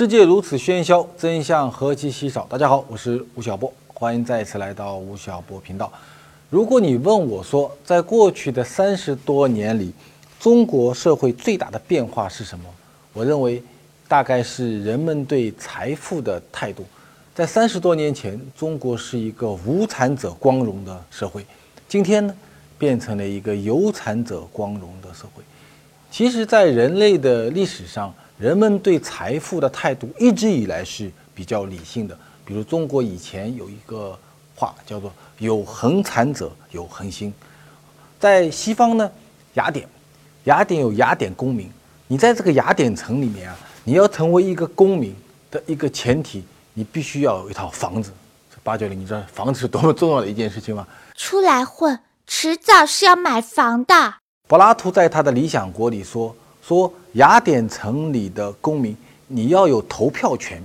世界如此喧嚣，真相何其稀少。大家好，我是吴晓波，欢迎再次来到吴晓波频道。如果你问我说，在过去的三十多年里，中国社会最大的变化是什么？我认为，大概是人们对财富的态度。在三十多年前，中国是一个无产者光荣的社会，今天呢，变成了一个有产者光荣的社会。其实，在人类的历史上，人们对财富的态度一直以来是比较理性的。比如，中国以前有一个话叫做“有恒产者有恒心”。在西方呢，雅典，雅典有雅典公民。你在这个雅典城里面啊，你要成为一个公民的一个前提，你必须要有一套房子。八九零，你知道房子是多么重要的一件事情吗？出来混，迟早是要买房的。柏拉图在他的《理想国》里说：“说雅典城里的公民，你要有投票权。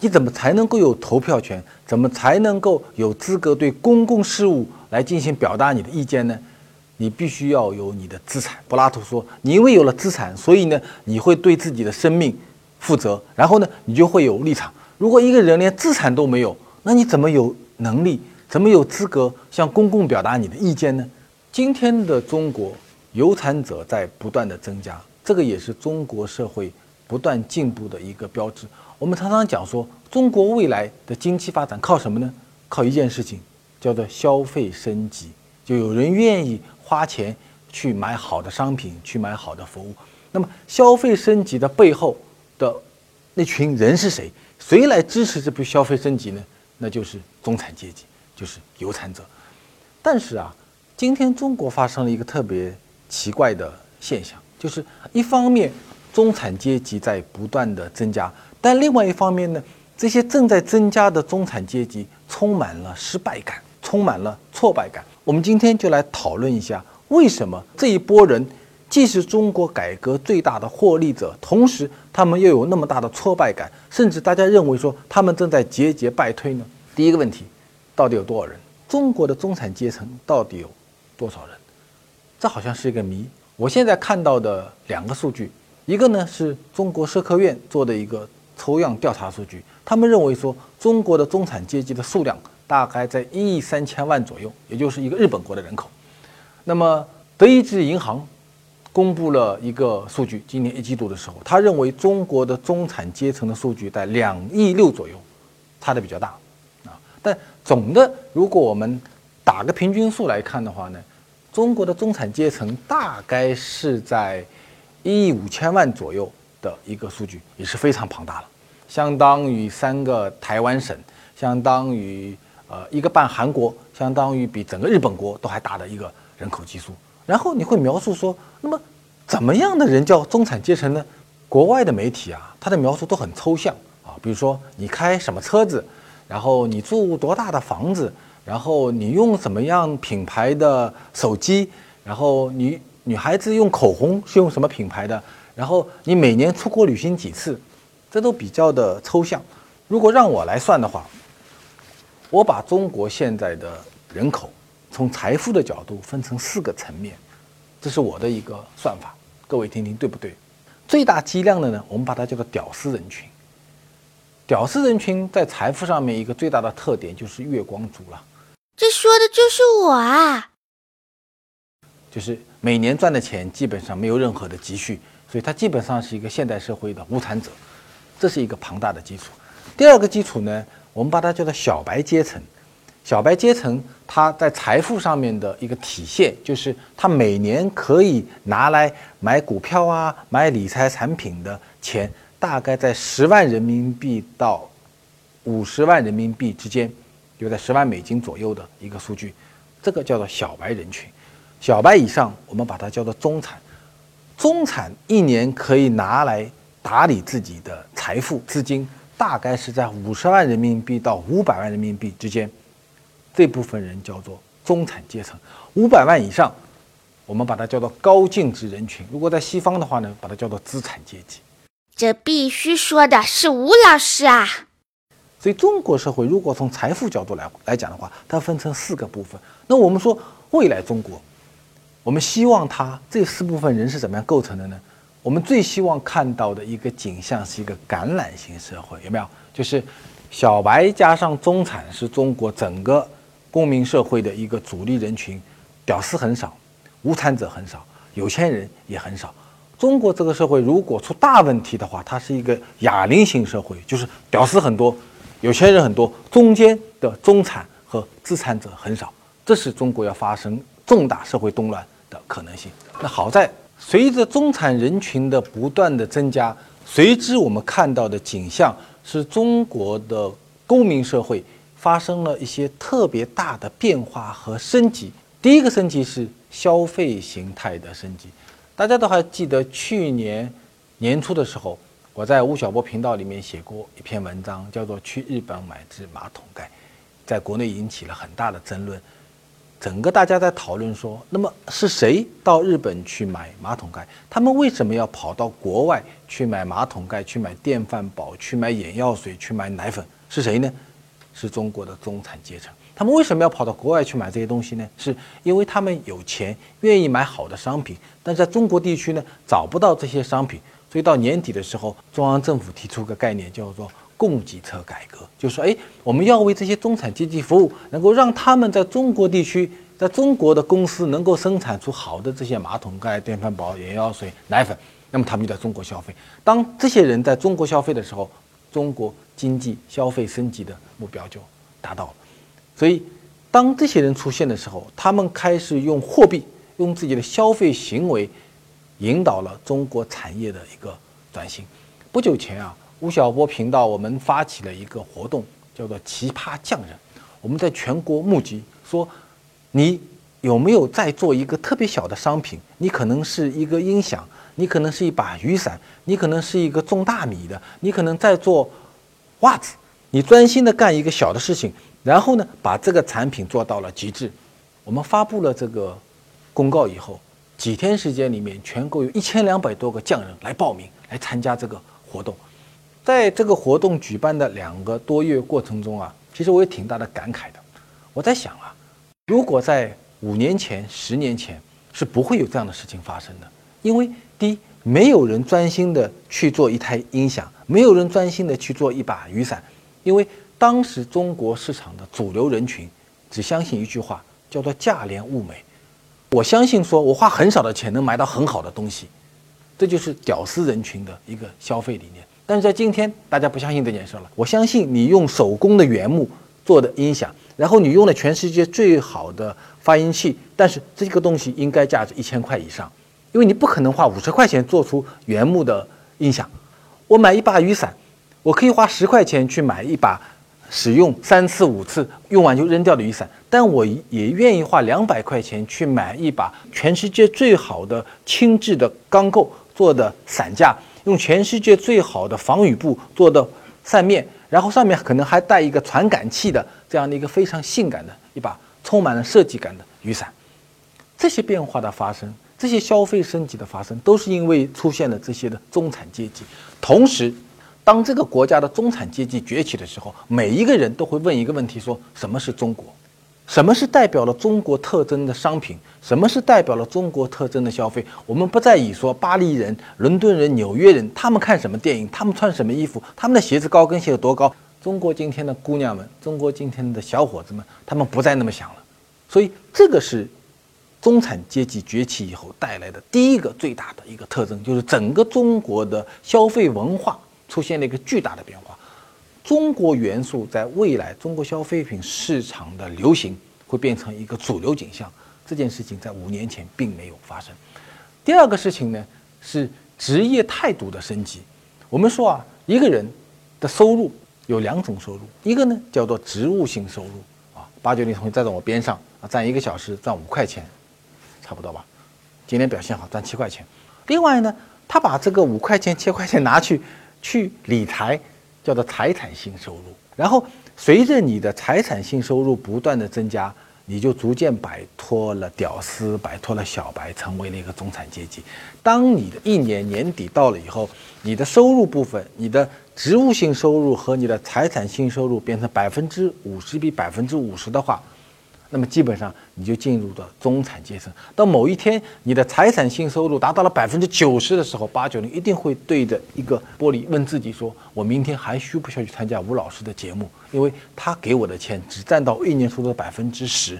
你怎么才能够有投票权？怎么才能够有资格对公共事务来进行表达你的意见呢？你必须要有你的资产。”柏拉图说：“你因为有了资产，所以呢，你会对自己的生命负责，然后呢，你就会有立场。如果一个人连资产都没有，那你怎么有能力？怎么有资格向公共表达你的意见呢？今天的中国。”有产者在不断的增加，这个也是中国社会不断进步的一个标志。我们常常讲说，中国未来的经济发展靠什么呢？靠一件事情，叫做消费升级。就有人愿意花钱去买好的商品，去买好的服务。那么，消费升级的背后的那群人是谁？谁来支持这批消费升级呢？那就是中产阶级，就是有产者。但是啊，今天中国发生了一个特别。奇怪的现象就是，一方面中产阶级在不断的增加，但另外一方面呢，这些正在增加的中产阶级充满了失败感，充满了挫败感。我们今天就来讨论一下，为什么这一波人既是中国改革最大的获利者，同时他们又有那么大的挫败感，甚至大家认为说他们正在节节败退呢？第一个问题，到底有多少人？中国的中产阶层到底有多少人？这好像是一个谜。我现在看到的两个数据，一个呢是中国社科院做的一个抽样调查数据，他们认为说中国的中产阶级的数量大概在一亿三千万左右，也就是一个日本国的人口。那么德意志银行公布了一个数据，今年一季度的时候，他认为中国的中产阶层的数据在两亿六左右，差的比较大啊。但总的，如果我们打个平均数来看的话呢？中国的中产阶层大概是在一亿五千万左右的一个数据，也是非常庞大了，相当于三个台湾省，相当于呃一个半韩国，相当于比整个日本国都还大的一个人口基数。然后你会描述说，那么怎么样的人叫中产阶层呢？国外的媒体啊，它的描述都很抽象啊，比如说你开什么车子，然后你住多大的房子。然后你用什么样品牌的手机？然后你女孩子用口红是用什么品牌的？然后你每年出国旅行几次？这都比较的抽象。如果让我来算的话，我把中国现在的人口从财富的角度分成四个层面，这是我的一个算法。各位听听对不对？最大剂量的呢，我们把它叫做屌丝人群。屌丝人群在财富上面一个最大的特点就是月光族了。这说的就是我啊！就是每年赚的钱基本上没有任何的积蓄，所以他基本上是一个现代社会的无产者，这是一个庞大的基础。第二个基础呢，我们把它叫做小白阶层。小白阶层他在财富上面的一个体现，就是他每年可以拿来买股票啊、买理财产品的钱，大概在十万人民币到五十万人民币之间。就在十万美金左右的一个数据，这个叫做小白人群，小白以上我们把它叫做中产，中产一年可以拿来打理自己的财富资金，大概是在五十万人民币到五百万人民币之间，这部分人叫做中产阶层，五百万以上，我们把它叫做高净值人群，如果在西方的话呢，把它叫做资产阶级。这必须说的是吴老师啊。所以中国社会如果从财富角度来来讲的话，它分成四个部分。那我们说未来中国，我们希望它这四部分人是怎么样构成的呢？我们最希望看到的一个景象是一个橄榄型社会，有没有？就是小白加上中产是中国整个公民社会的一个主力人群，屌丝很少，无产者很少，有钱人也很少。中国这个社会如果出大问题的话，它是一个哑铃型社会，就是屌丝很多，有钱人很多，中间的中产和资产者很少，这是中国要发生重大社会动乱的可能性。那好在随着中产人群的不断的增加，随之我们看到的景象是中国的公民社会发生了一些特别大的变化和升级。第一个升级是消费形态的升级。大家都还记得去年年初的时候，我在吴晓波频道里面写过一篇文章，叫做《去日本买只马桶盖》，在国内引起了很大的争论。整个大家在讨论说，那么是谁到日本去买马桶盖？他们为什么要跑到国外去买马桶盖、去买电饭煲、去买眼药水、去买奶粉？是谁呢？是中国的中产阶层。他们为什么要跑到国外去买这些东西呢？是因为他们有钱，愿意买好的商品，但在中国地区呢找不到这些商品，所以到年底的时候，中央政府提出个概念叫做供给侧改革，就说哎，我们要为这些中产阶级服务，能够让他们在中国地区，在中国的公司能够生产出好的这些马桶盖、电饭煲、眼药水、奶粉，那么他们就在中国消费。当这些人在中国消费的时候，中国经济消费升级的目标就达到了。所以，当这些人出现的时候，他们开始用货币、用自己的消费行为，引导了中国产业的一个转型。不久前啊，吴晓波频道我们发起了一个活动，叫做“奇葩匠人”。我们在全国募集，说你有没有在做一个特别小的商品？你可能是一个音响，你可能是一把雨伞，你可能是一个种大米的，你可能在做袜子。你专心的干一个小的事情。然后呢，把这个产品做到了极致。我们发布了这个公告以后，几天时间里面，全国有一千两百多个匠人来报名来参加这个活动。在这个活动举办的两个多月过程中啊，其实我有挺大的感慨的。我在想啊，如果在五年前、十年前是不会有这样的事情发生的，因为第一，没有人专心的去做一台音响，没有人专心的去做一把雨伞，因为。当时中国市场的主流人群只相信一句话，叫做“价廉物美”。我相信，说我花很少的钱能买到很好的东西，这就是屌丝人群的一个消费理念。但是在今天，大家不相信这件事了。我相信你用手工的原木做的音响，然后你用了全世界最好的发音器，但是这个东西应该价值一千块以上，因为你不可能花五十块钱做出原木的音响。我买一把雨伞，我可以花十块钱去买一把。使用三次五次用完就扔掉的雨伞，但我也愿意花两百块钱去买一把全世界最好的轻质的钢构做的伞架，用全世界最好的防雨布做的扇面，然后上面可能还带一个传感器的这样的一个非常性感的一把充满了设计感的雨伞。这些变化的发生，这些消费升级的发生，都是因为出现了这些的中产阶级，同时。当这个国家的中产阶级崛起的时候，每一个人都会问一个问题：说什么是中国？什么是代表了中国特征的商品？什么是代表了中国特征的消费？我们不再以说巴黎人、伦敦人、纽约人他们看什么电影，他们穿什么衣服，他们的鞋子高跟鞋有多高？中国今天的姑娘们，中国今天的小伙子们，他们不再那么想了。所以，这个是中产阶级崛起以后带来的第一个最大的一个特征，就是整个中国的消费文化。出现了一个巨大的变化，中国元素在未来中国消费品市场的流行会变成一个主流景象。这件事情在五年前并没有发生。第二个事情呢是职业态度的升级。我们说啊，一个人的收入有两种收入，一个呢叫做职务性收入啊，八九零同学站在我边上啊，站一个小时赚五块钱，差不多吧？今天表现好赚七块钱。另外呢，他把这个五块钱、七块钱拿去。去理财，叫做财产性收入。然后随着你的财产性收入不断的增加，你就逐渐摆脱了屌丝，摆脱了小白，成为了一个中产阶级。当你的一年年底到了以后，你的收入部分，你的职务性收入和你的财产性收入变成百分之五十比百分之五十的话，那么基本上你就进入到中产阶层。到某一天，你的财产性收入达到了百分之九十的时候，八九零一定会对着一个玻璃问自己说：“我明天还需不需要去参加吴老师的节目？因为他给我的钱只占到一年收入的百分之十，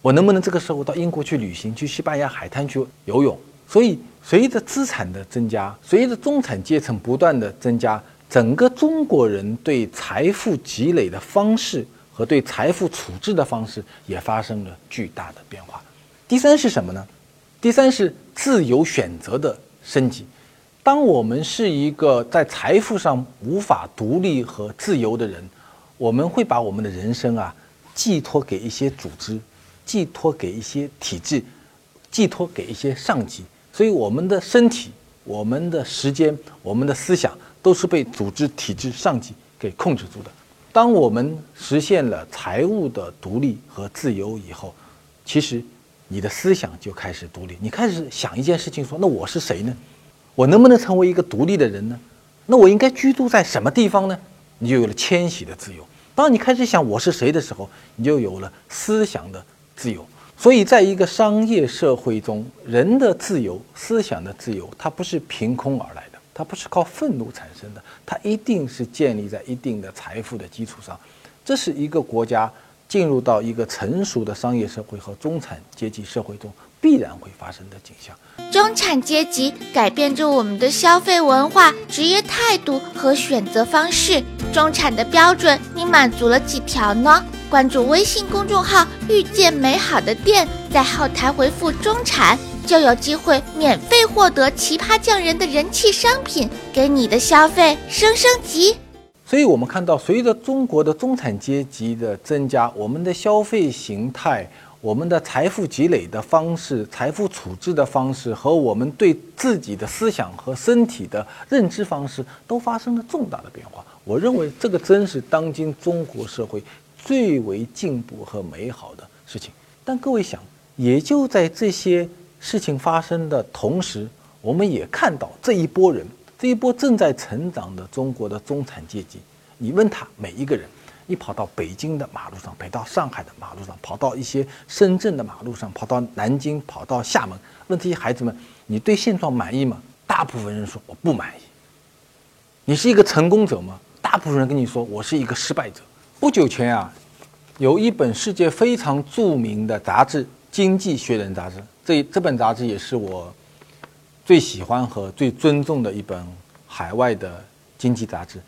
我能不能这个时候到英国去旅行，去西班牙海滩去游泳？”所以，随着资产的增加，随着中产阶层不断的增加，整个中国人对财富积累的方式。和对财富处置的方式也发生了巨大的变化。第三是什么呢？第三是自由选择的升级。当我们是一个在财富上无法独立和自由的人，我们会把我们的人生啊寄托给一些组织，寄托给一些体制，寄托给一些上级。所以我们的身体、我们的时间、我们的思想都是被组织、体制、上级给控制住的。当我们实现了财务的独立和自由以后，其实你的思想就开始独立。你开始想一件事情，说那我是谁呢？我能不能成为一个独立的人呢？那我应该居住在什么地方呢？你就有了迁徙的自由。当你开始想我是谁的时候，你就有了思想的自由。所以，在一个商业社会中，人的自由、思想的自由，它不是凭空而来。它不是靠愤怒产生的，它一定是建立在一定的财富的基础上。这是一个国家进入到一个成熟的商业社会和中产阶级社会中必然会发生的景象。中产阶级改变着我们的消费文化、职业态度和选择方式。中产的标准，你满足了几条呢？关注微信公众号“遇见美好的店”，在后台回复“中产”。就有机会免费获得奇葩匠人的人气商品，给你的消费升升级。所以，我们看到，随着中国的中产阶级的增加，我们的消费形态、我们的财富积累的方式、财富处置的方式和我们对自己的思想和身体的认知方式都发生了重大的变化。我认为，这个真是当今中国社会最为进步和美好的事情。但各位想，也就在这些。事情发生的同时，我们也看到这一波人，这一波正在成长的中国的中产阶级。你问他每一个人，你跑到北京的马路上，跑到上海的马路上，跑到一些深圳的马路上，跑到南京，跑到厦门，问这些孩子们，你对现状满意吗？大部分人说我不满意。你是一个成功者吗？大部分人跟你说我是一个失败者。不久前啊，有一本世界非常著名的杂志《经济学人》杂志。这这本杂志也是我最喜欢和最尊重的一本海外的经济杂志。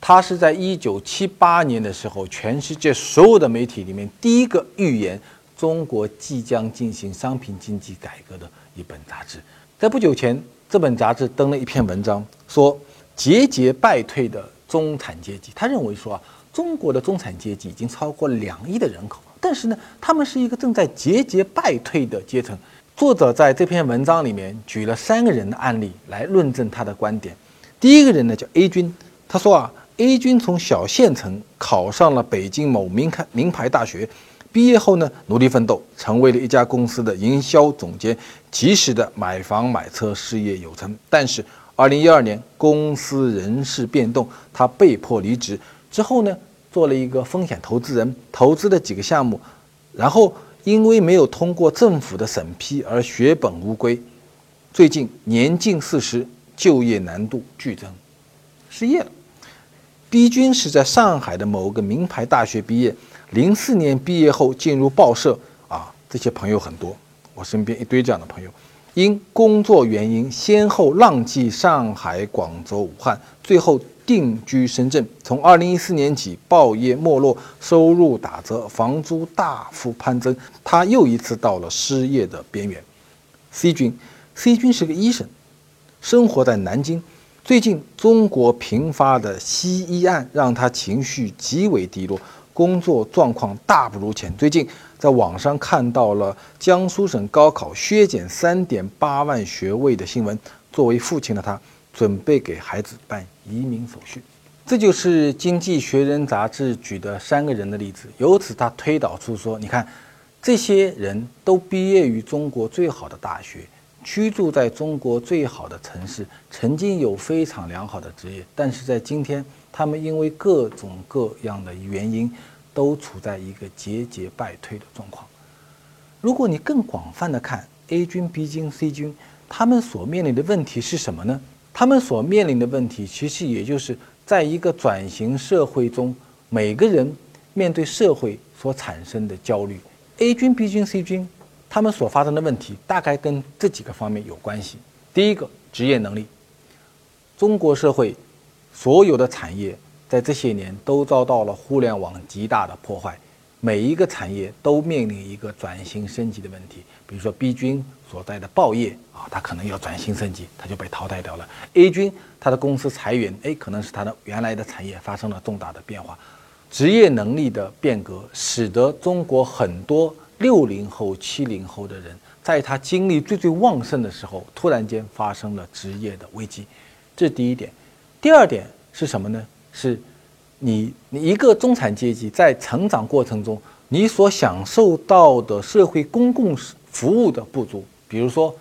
它是在一九七八年的时候，全世界所有的媒体里面第一个预言中国即将进行商品经济改革的一本杂志。在不久前，这本杂志登了一篇文章，说节节败退的中产阶级。他认为说啊，中国的中产阶级已经超过两亿的人口，但是呢，他们是一个正在节节败退的阶层。作者在这篇文章里面举了三个人的案例来论证他的观点。第一个人呢叫 A 君，他说啊，A 君从小县城考上了北京某名开名牌大学，毕业后呢努力奋斗，成为了一家公司的营销总监，及时的买房买车，事业有成。但是，二零一二年公司人事变动，他被迫离职。之后呢，做了一个风险投资人，投资了几个项目，然后。因为没有通过政府的审批而血本无归，最近年近四十，就业难度剧增，失业了。B 君是在上海的某个名牌大学毕业，零四年毕业后进入报社，啊，这些朋友很多，我身边一堆这样的朋友，因工作原因先后浪迹上海、广州、武汉，最后。定居深圳，从二零一四年起，报业没落，收入打折，房租大幅攀增，他又一次到了失业的边缘。C 君，C 君是个医生，生活在南京。最近中国频发的西医案让他情绪极为低落，工作状况大不如前。最近在网上看到了江苏省高考削减三点八万学位的新闻，作为父亲的他。准备给孩子办移民手续，这就是《经济学人》杂志举的三个人的例子。由此，他推导出说：你看，这些人都毕业于中国最好的大学，居住在中国最好的城市，曾经有非常良好的职业，但是在今天，他们因为各种各样的原因，都处在一个节节败退的状况。如果你更广泛的看 A 军、B 军、C 军，他们所面临的问题是什么呢？他们所面临的问题，其实也就是在一个转型社会中，每个人面对社会所产生的焦虑。A 军、B 军、C 军，他们所发生的问题，大概跟这几个方面有关系。第一个，职业能力。中国社会所有的产业在这些年都遭到了互联网极大的破坏，每一个产业都面临一个转型升级的问题。比如说 B 军所在的报业啊，它可能要转型升级，它就被淘汰掉了。A 军它的公司裁员，哎，可能是它的原来的产业发生了重大的变化。职业能力的变革，使得中国很多六零后、七零后的人，在他精力最最旺盛的时候，突然间发生了职业的危机。这是第一点，第二点是什么呢？是，你你一个中产阶级在成长过程中，你所享受到的社会公共服务的不足。比如说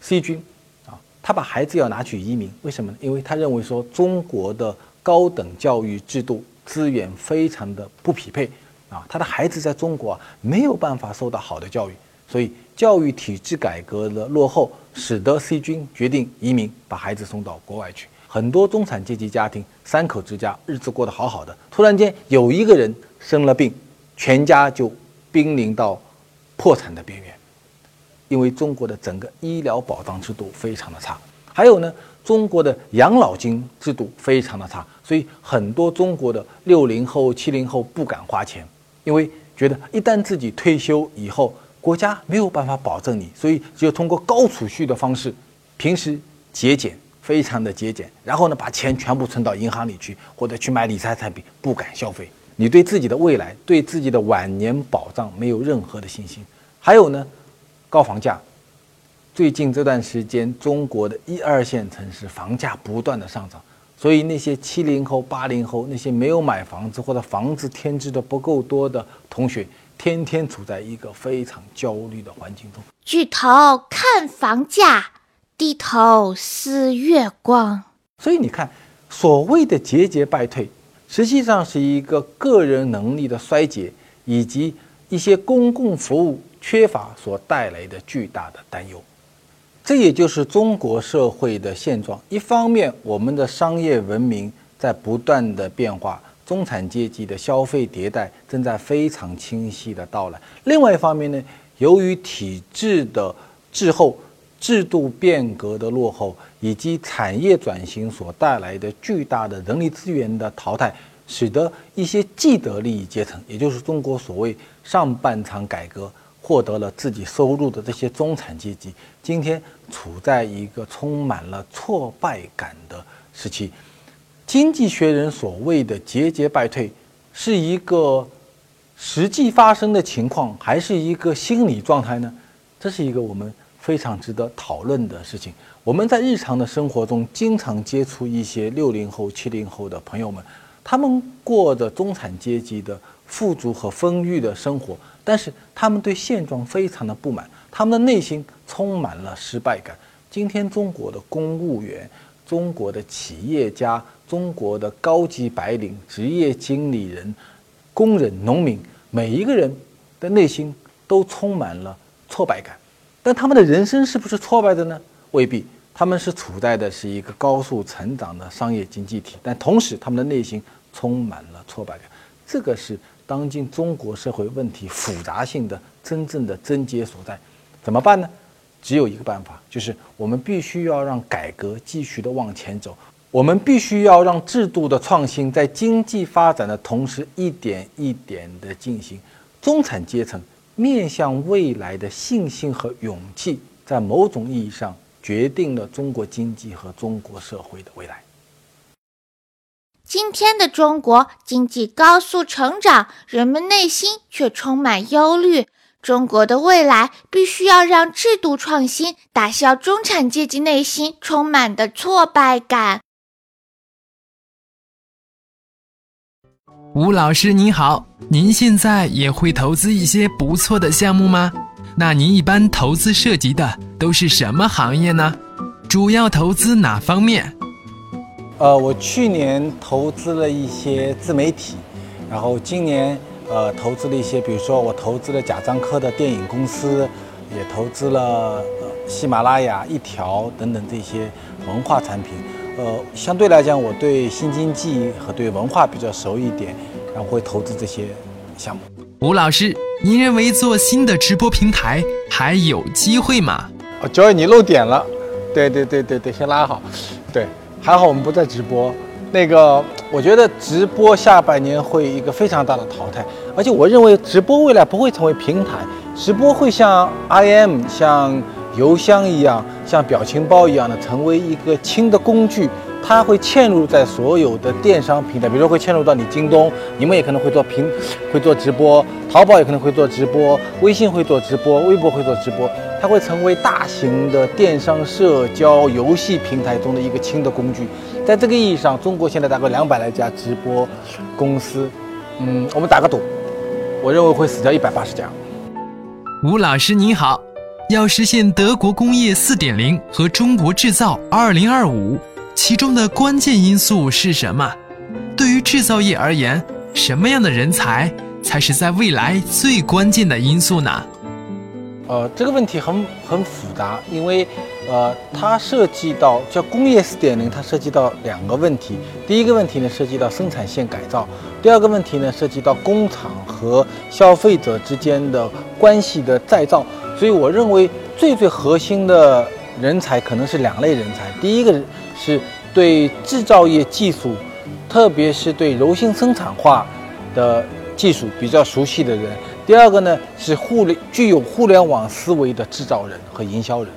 ，C 军，啊，他把孩子要拿去移民，为什么呢？因为他认为说中国的高等教育制度资源非常的不匹配，啊，他的孩子在中国啊没有办法受到好的教育，所以教育体制改革的落后。使得 C 军决定移民，把孩子送到国外去。很多中产阶级家庭，三口之家，日子过得好好的，突然间有一个人生了病，全家就濒临到破产的边缘。因为中国的整个医疗保障制度非常的差，还有呢，中国的养老金制度非常的差，所以很多中国的六零后、七零后不敢花钱，因为觉得一旦自己退休以后。国家没有办法保证你，所以只有通过高储蓄的方式，平时节俭，非常的节俭，然后呢，把钱全部存到银行里去，或者去买理财产品，不敢消费。你对自己的未来，对自己的晚年保障没有任何的信心。还有呢，高房价。最近这段时间，中国的一二线城市房价不断的上涨，所以那些七零后、八零后，那些没有买房子或者房子添置的不够多的同学。天天处在一个非常焦虑的环境中。举头看房价，低头思月光。所以你看，所谓的节节败退，实际上是一个个人能力的衰竭，以及一些公共服务缺乏所带来的巨大的担忧。这也就是中国社会的现状。一方面，我们的商业文明在不断的变化。中产阶级的消费迭代正在非常清晰的到来。另外一方面呢，由于体制的滞后、制度变革的落后，以及产业转型所带来的巨大的人力资源的淘汰，使得一些既得利益阶层，也就是中国所谓上半场改革获得了自己收入的这些中产阶级，今天处在一个充满了挫败感的时期。经济学人所谓的节节败退，是一个实际发生的情况，还是一个心理状态呢？这是一个我们非常值得讨论的事情。我们在日常的生活中，经常接触一些六零后、七零后的朋友们，他们过着中产阶级的富足和丰裕的生活，但是他们对现状非常的不满，他们的内心充满了失败感。今天中国的公务员。中国的企业家、中国的高级白领、职业经理人、工人、农民，每一个人的内心都充满了挫败感。但他们的人生是不是挫败的呢？未必，他们是处在的是一个高速成长的商业经济体，但同时他们的内心充满了挫败感。这个是当今中国社会问题复杂性的真正的症结所在。怎么办呢？只有一个办法，就是我们必须要让改革继续的往前走，我们必须要让制度的创新在经济发展的同时一点一点的进行。中产阶层面向未来的信心和勇气，在某种意义上决定了中国经济和中国社会的未来。今天的中国经济高速成长，人们内心却充满忧虑。中国的未来必须要让制度创新打消中产阶级内心充满的挫败感。吴老师您好，您现在也会投资一些不错的项目吗？那您一般投资涉及的都是什么行业呢？主要投资哪方面？呃，我去年投资了一些自媒体，然后今年。呃，投资了一些，比如说我投资了贾樟柯的电影公司，也投资了喜马拉雅、一条等等这些文化产品。呃，相对来讲，我对新经济和对文化比较熟一点，然后会投资这些项目。吴老师，您认为做新的直播平台还有机会吗？哦，Joy，你漏点了，对对对对对，先拉好，对，还好我们不在直播。那个，我觉得直播下半年会一个非常大的淘汰，而且我认为直播未来不会成为平台，直播会像 IM 像。邮箱一样，像表情包一样的，成为一个轻的工具，它会嵌入在所有的电商平台，比如说会嵌入到你京东，你们也可能会做平，会做直播，淘宝也可能会做直播，微信会做直播，微博会做直播，它会成为大型的电商社交游戏平台中的一个轻的工具。在这个意义上，中国现在大概两百来家直播公司，嗯，我们打个赌，我认为会死掉一百八十家。吴老师您好。要实现德国工业四点零和中国制造二零二五，其中的关键因素是什么？对于制造业而言，什么样的人才才是在未来最关键的因素呢？呃，这个问题很很复杂，因为呃，它涉及到叫工业四点零，它涉及到两个问题。第一个问题呢，涉及到生产线改造；第二个问题呢，涉及到工厂和消费者之间的关系的再造。所以我认为最最核心的人才可能是两类人才。第一个是对制造业技术，特别是对柔性生产化的技术比较熟悉的人；第二个呢是互联具有互联网思维的制造人和营销人。